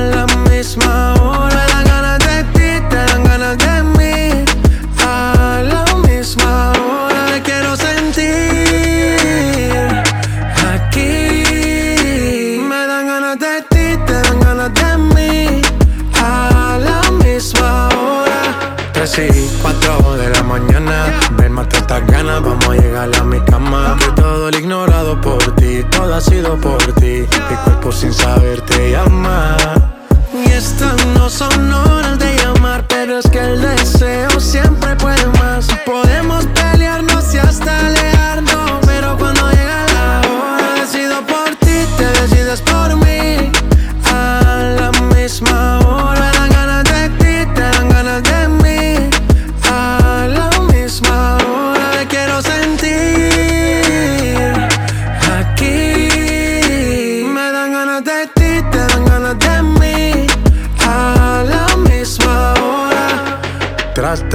La misma hora me dan ganas de ti, te dan ganas de mí. A la misma hora me quiero sentir aquí. Me dan ganas de ti, te dan ganas de mí. A la misma hora. Tres y cuatro de la mañana. Ven, mate estas ganas, vamos a llegar a mi cama. Que todo el ignorado por ti, todo ha sido por ti. Mi cuerpo sin saber te llama. Y estas no son horas de llamar, pero es que el deseo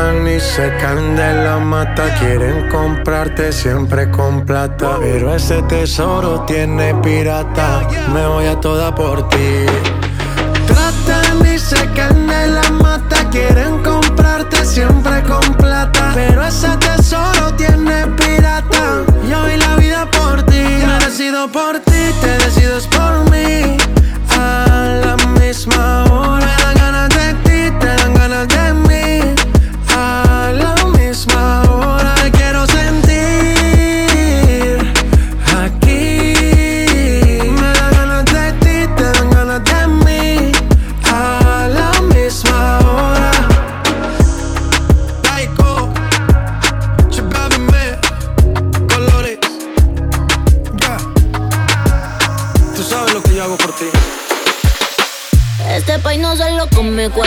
Tratan y se caen de la mata, quieren comprarte siempre con plata. Pero ese tesoro tiene pirata, me voy a toda por ti. Tratan y se caen de la mata, quieren comprarte siempre con plata. Pero ese tesoro tiene pirata, yo vi la vida por ti. Me decido por ti,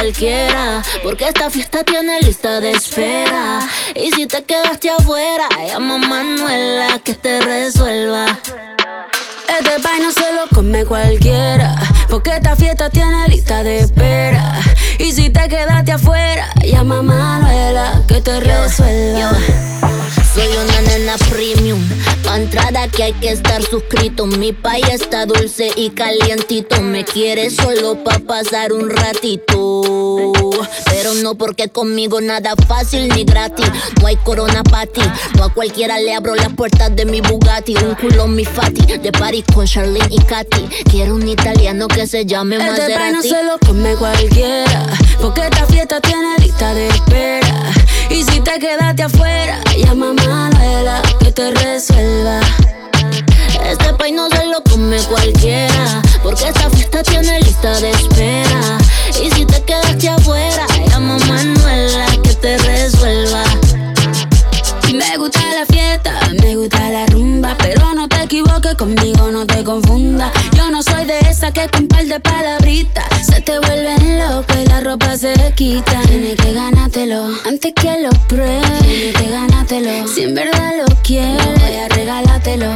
cualquiera, porque esta fiesta tiene lista de espera. Y si te quedaste afuera, llama a Manuela que te resuelva. Este país no se lo come cualquiera, porque esta fiesta tiene lista de espera. Y si te quedaste afuera, llama a Manuela que te resuelva. Soy una nena premium. Pa' entrar aquí hay que estar suscrito. Mi país está dulce y calientito. Me quiere solo pa' pasar un ratito. Pero no porque conmigo nada fácil ni gratis. No hay corona pa' ti. No a cualquiera le abro las puertas de mi Bugatti. Un culo mi fati. De París con Charlene y Katy. Quiero un italiano que se llame Este Maserati. no se lo come cualquiera, porque esta fiesta tiene lista de espera. Y si te quedaste afuera, llama a Manuela que te resuelva. Este país no se lo come cualquiera, porque esta fiesta tiene lista de espera. Y si te quedaste afuera, llama a Manuela que te resuelva. Me gusta la fiesta, me gusta la rumba, pero no te equivoques conmigo, no te confundas. Yo no soy de esa que con par de palabritas se te ropa se quita. Tienes que ganártelo antes que lo pruebes. Tienes que ganártelo si en verdad lo quieres. Voy a regalártelo.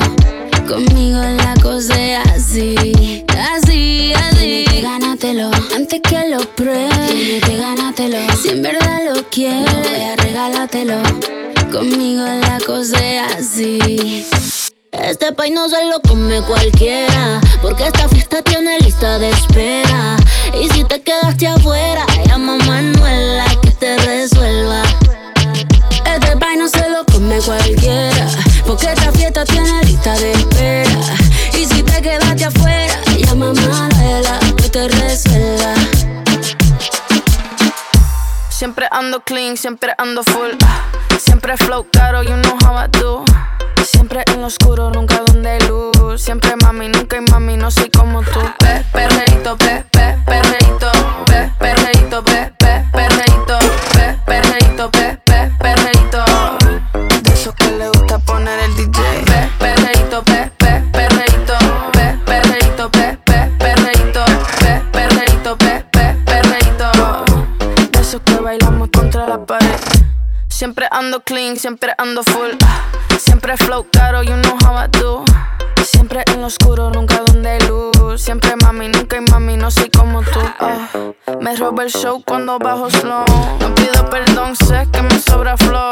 Conmigo la cosa así, así, así. Tienes que ganártelo antes que lo pruebes. Tienes que ganártelo si en verdad lo quieres. Voy a regalártelo. Conmigo la cosa así. Este país no se lo come cualquiera, porque esta fiesta tiene lista de espera. Y si te quedaste afuera, llama a Manuela que te resuelva. Este país no se lo come cualquiera, porque esta fiesta tiene lista de espera. Y si te quedaste afuera, llama a Manuela que te resuelva. Siempre ando clean, siempre ando full. Siempre flow caro, you know how I do. Siempre en lo oscuro, nunca donde luz. Siempre mami, nunca hay mami, no soy como tú. Pe, perreíto, pe, Siempre ando clean, siempre ando full. Siempre flow caro, you know how I do. Siempre en lo oscuro, nunca donde hay luz. Siempre mami, nunca hay mami, no soy como tú. Ah, me roba el show cuando bajo slow. No pido perdón, sé que me sobra flow.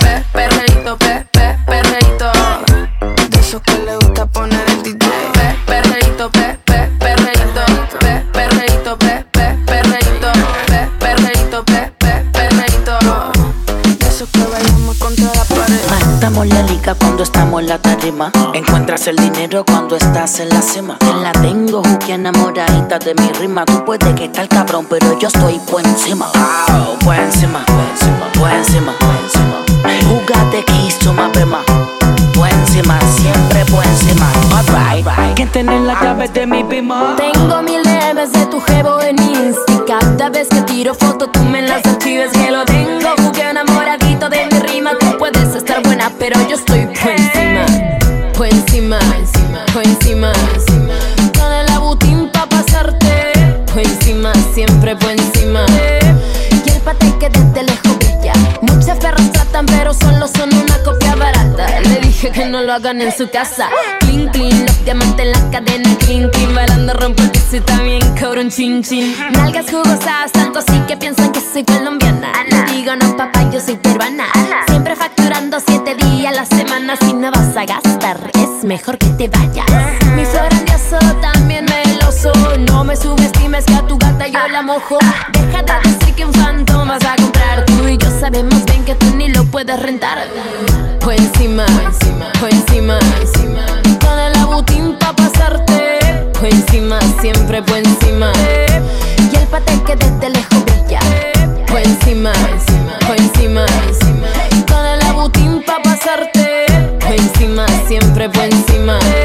estamos en la tarima. Encuentras el dinero cuando estás en la cima. Te la tengo, que enamoradita de mi rima. Tú puedes que estar cabrón, pero yo estoy por encima. Wow, por encima, por encima, por encima. Jugate que hizo más prema. Por encima, siempre por encima. Alright, ¿quién tiene la llave de mi pima? Tengo mil DMs de tu jevo en Insta Cada vez que tiro foto tú me las archives que lo tengo pero yo estoy por encima Por encima, por encima Con el abutín pa' pasarte Por encima, siempre por encima. Y el pate que desde lejos brilla. Muchas perras tratan pero solo son una copia barata. Le dije que no lo hagan en su casa. Clean, clean, los diamantes en la cadena. Clean, clean, bailando rompo el piso y también cobro un chin, chin. Nalgas jugosas, tanto así que piensan que soy colombiana. Le digo no Si no vas a gastar, es mejor que te vayas. Mi flor grandioso, también meloso. No me subestimes que a tu gata yo la mojo. Deja de decir que un phantom vas a comprar Tú. Y yo sabemos bien que tú ni lo puedes rentar. Por encima, por encima Con el abutín pa' pasarte Por encima, siempre por encima siempre por encima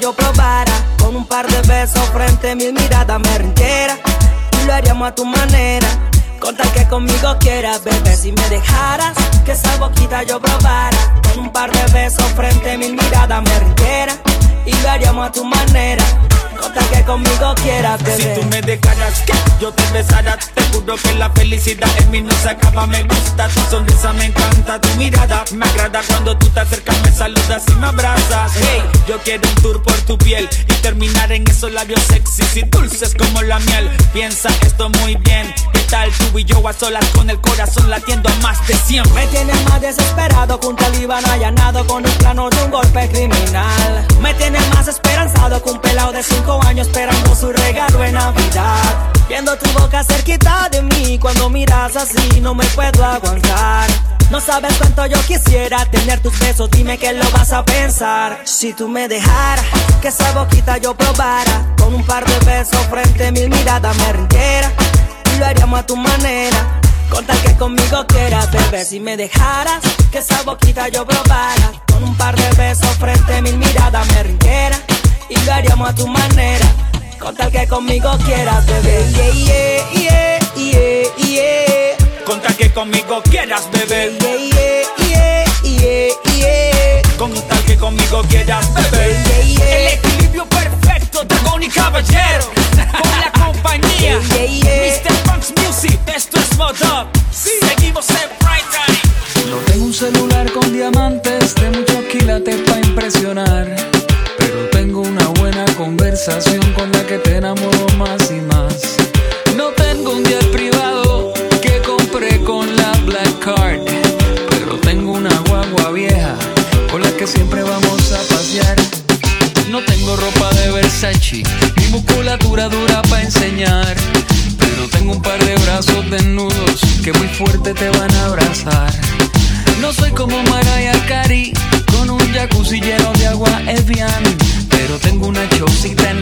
yo probara. Con un par de besos frente a mil miradas me rindiera. Y lo haríamos a tu manera. Con tal que conmigo quieras, bebé Si me dejaras. Que esa boquita yo probara. Con un par de besos frente a mil miradas me rindiera. Y lo haríamos a tu manera Con tal que conmigo quieras, Si bebé tú me dejaras que yo te besara, te juro que la felicidad en mí no se acaba. Me gusta tu sonrisa, me encanta tu mirada. Me agrada cuando tú te acercas, me saludas y me abrazas. Hey, yo quiero un tour por tu piel y terminar en esos labios sexys y dulces como la miel. Piensa esto muy bien. ¿Qué tal tú y yo a solas con el corazón latiendo a más de 100? Me tienes más desesperado que un talibán allanado con un plano de un golpe criminal. Me tienes más esperanzado miras así no me puedo aguantar. No sabes cuánto yo quisiera tener tus besos, dime que lo vas a pensar. Si tú me dejaras que esa boquita yo probara, con un par de besos frente a mil miradas me rindiera. Y lo haríamos a tu manera. Con tal que conmigo quieras, bebé, si me dejaras que esa boquita yo probara, con un par de besos frente a mil miradas me rindiera y lo haríamos a tu manera, con tal que conmigo quieras, bebé. Yeah, yeah. Con tal que conmigo quieras, bebé. Yeah, yeah, yeah, yeah, yeah. Con tal que conmigo quieras, bebé. Yeah, yeah. El equilibrio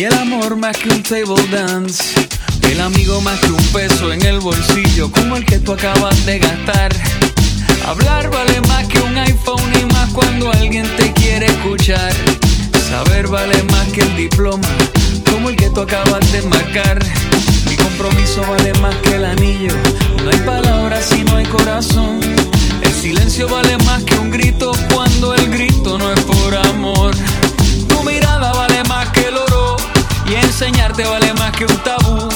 Y el amor más que un table dance. El amigo más que un peso en el bolsillo como el que tú acabas de gastar. Hablar vale más que un iPhone y más cuando alguien te quiere escuchar. Saber vale más que el diploma como el que tú acabas de marcar. Mi compromiso vale más que el anillo. No hay palabras si no hay corazón. El silencio vale más que un grito cuando el grito no es por amor. Tu mirada vale más que y enseñarte vale más que un tabú.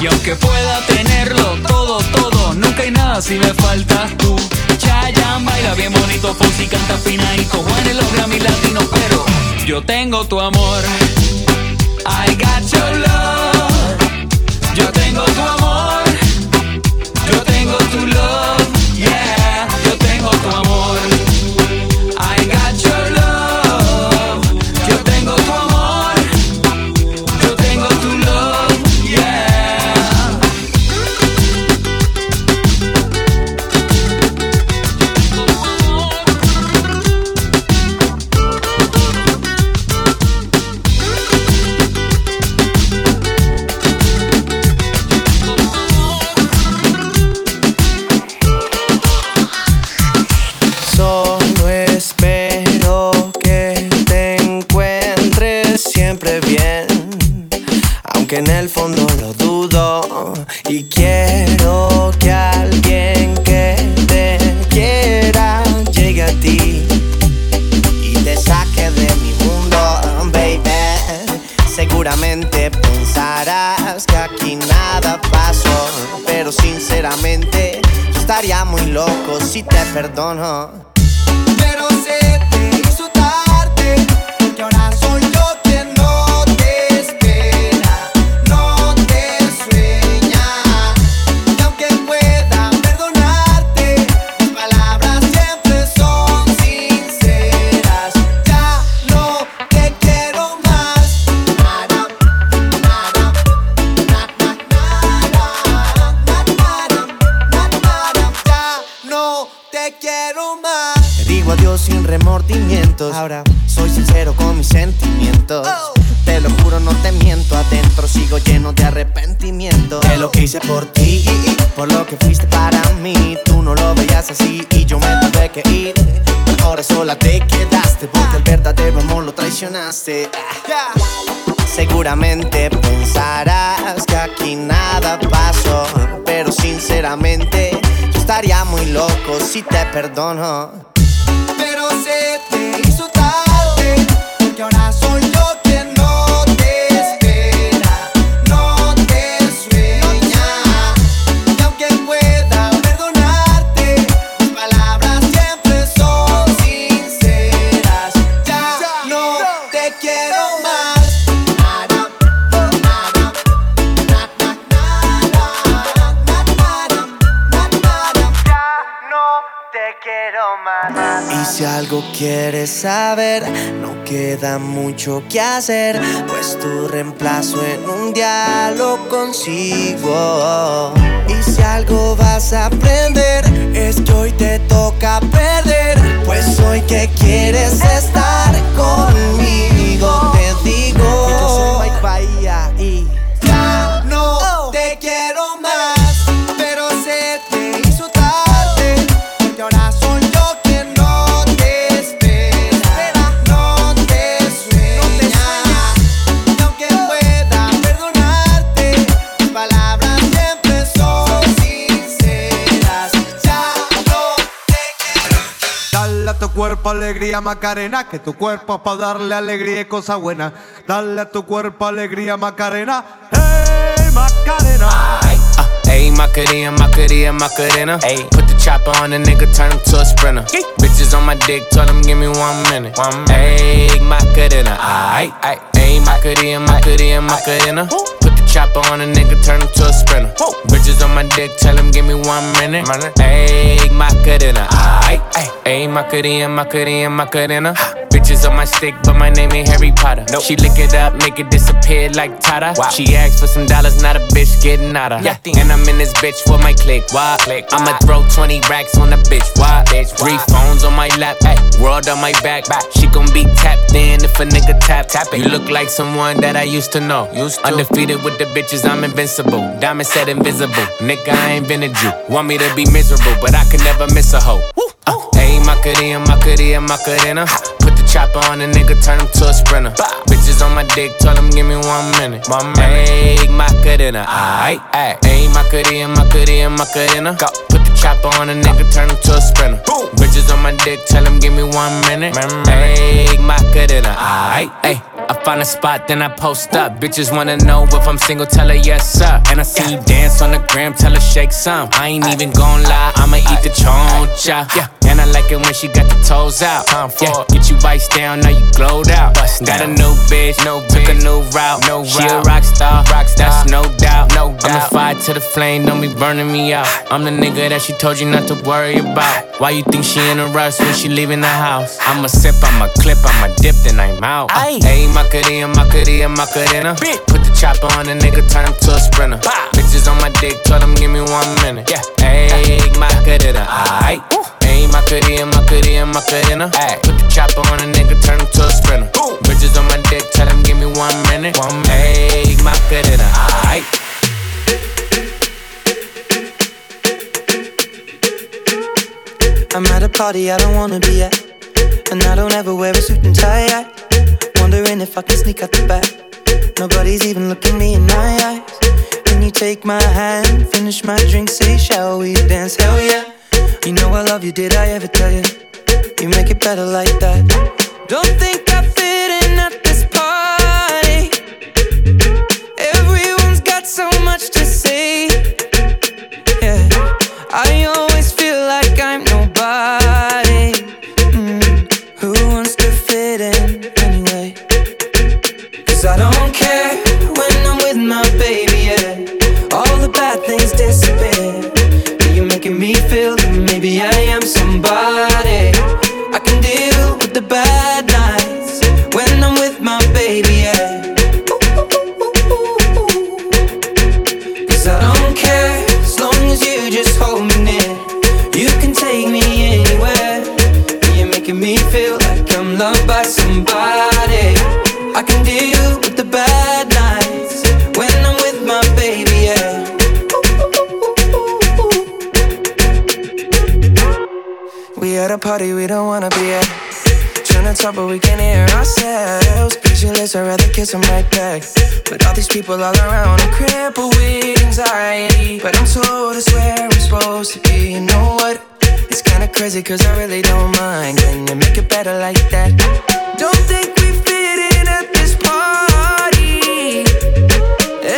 Y aunque pueda tenerlo todo, todo, nunca hay nada si me faltas tú. Chayanne baila bien bonito, Fonsi canta fina y Juan en los Grammy latinos, pero yo tengo tu amor. I got your love. Yo tengo tu amor. Si te perdono. Pero se te te quiero más. Le digo adiós sin remordimientos. Ahora soy sincero con mis sentimientos. Te lo juro, no te miento. Adentro sigo lleno de arrepentimiento. De lo que hice por ti, por lo que fuiste para mí. Tú no lo veías así y yo me tuve que ir. Ahora sola te quedaste porque el verdadero amor lo traicionaste. Seguramente pensarás que aquí nada pasó, pero sinceramente estaría muy loco si te perdono. Pero se te quieres saber, no queda mucho que hacer, pues tu reemplazo en un día lo consigo. Y si algo vas a aprender, es que hoy te toca perder, pues hoy que quieres estar conmigo, te digo. Cuerpo alegría Macarena, que tu cuerpo es para darle alegría y cosa buena. Dale a tu cuerpo alegría Macarena, hey Macarena. Ayy, Macarena, Macarena, Macarena. Ayy, put the chopper on the nigga, turn him to a sprinter. Bitches on my dick, tell him give me one minute. One minute. Ayy, Macarena. Ayy, Macarena, Macarena, Macarena. Put chopper on a nigga, turn him to a sprinter. Bitches on my dick, tell him give me one minute. Ayy, Macarena, ayy, ayy. Ayy, Macarena, Macarena, Macarena. Bitches on my stick, but my name ain't Harry Potter. Nope. She lick it up, make it disappear like Tata. Wow. She asked for some dollars, not a bitch getting out of. Yeah. And I'm in this bitch for my click. Why? Click. I'ma throw 20 racks on the bitch. Why? Bitch. Three phones on my lap, ay. world on my back. back. She gon' be tapped in if a nigga tap. tap it. You look like someone that I used to know. Used to. Undefeated with the bitches, I'm invincible. Diamond said invisible. Nigga, I ain't invented you. Want me to be miserable, but I can never miss a hoe. Uh, ayy, Macarena, Macarena, Macarena. Chopper on a nigga, turn him to a sprinter. Bitches on my dick, tell him give me one minute. Minute. Ayy, Macarena, aight, aight. Ayy, Macarena, Macarena, Macarena. Go. Put the chopper on a nigga, turn him to a sprinter. Boom. Bitches on my dick, tell him give me one minute. Ayy, Macarena, aight, ayy. I find a spot, then I post up. Bitches wanna know if I'm single, tell her yes, sir. And I see you dance on the gram, tell her shake some. I ain't even gon' lie, I'ma eat the choncha. Yeah. And I like it when she got the toes out. Time for yeah. Get you vice down, now you glowed out. Bust got a new bitch, no took bitch. a new route. No she route. a rock star, rock star. That's no doubt. No doubt. I'm a fire to the flame, don't be burning me out. I'm the nigga that she told you not to worry about. Why you think she in a rush when she leaving the house? I'ma sip, I'ma clip, I'ma dip, then I'm out. Uh, ayy, Macarena, Macarena, Macarena. Put the chopper on a nigga, turn him to a sprinter. Bah. Bitches on my dick, tell them give me one minute. Yeah, ayy, Macarena, aight. Ayy, Macarena, Macarena, Macarena. Ayy, put the chopper on a nigga, turn him to a sprinter. Boom. Bitches on my dick, tell them give me one minute. One minute. Ayy, Macarena, aight. I'm at a party I don't wanna be at, and I don't ever wear a suit and tie. I wondering if I can sneak out the back. Nobody's even looking me in my eyes. Can you take my hand, finish my drink, say, shall we dance? Hell yeah. You know I love you, did I ever tell you? You make it better like that. Don't think I fit in at this party. Everyone's got so much to say. Yeah, I We at a party we don't wanna be at. Trying to talk, but we can't hear ourselves. Pictureless, I'd rather kiss them right back. But all these people all around, I'm crippled with anxiety. But I'm told it's where I'm supposed to be. You know what? It's kinda crazy, cause I really don't mind. Can you make it better like that? Don't think we fit in at this party.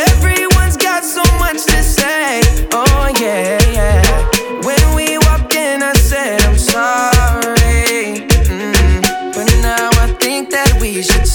Everyone's got so much to say. Oh, yeah, yeah.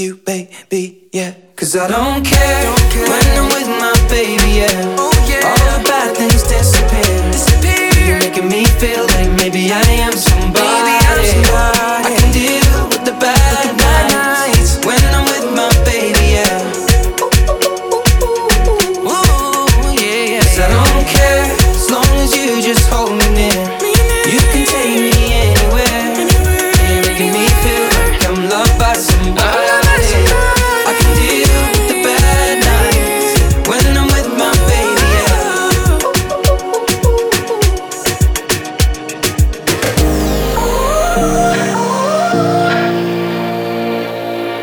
you, baby, yeah. Cause I don't care, don't care. when I'm with my baby, yeah. Oh, yeah. All the bad things disappear. disappear. You're making me feel like maybe I am somebody. Maybe I'm somebody. I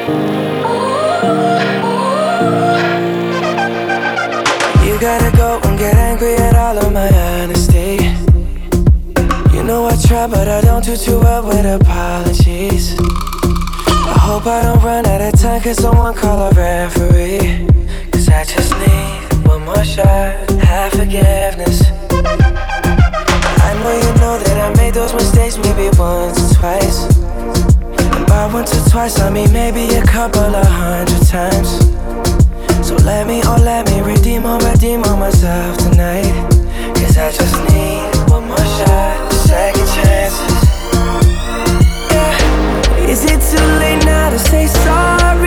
You gotta go and get angry at all of my honesty. You know I try, but I don't do too well with apologies. I hope I don't run out of time, cause someone call a referee. Cause I just need one more shot, have forgiveness. I know you know that I made those mistakes maybe once or twice. Once or twice, I mean maybe a couple of hundred times. So let me, oh, let me redeem or redeem on myself tonight. Cause I just need one more shot, second chances. Yeah. Is it too late now to say sorry?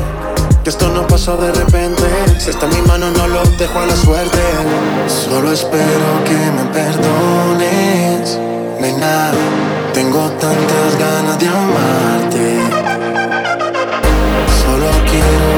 que esto no pasó de repente. Si está en mi mano, no lo dejo a la suerte. Solo espero que me perdones. Nena, tengo tantas ganas de amarte. Solo quiero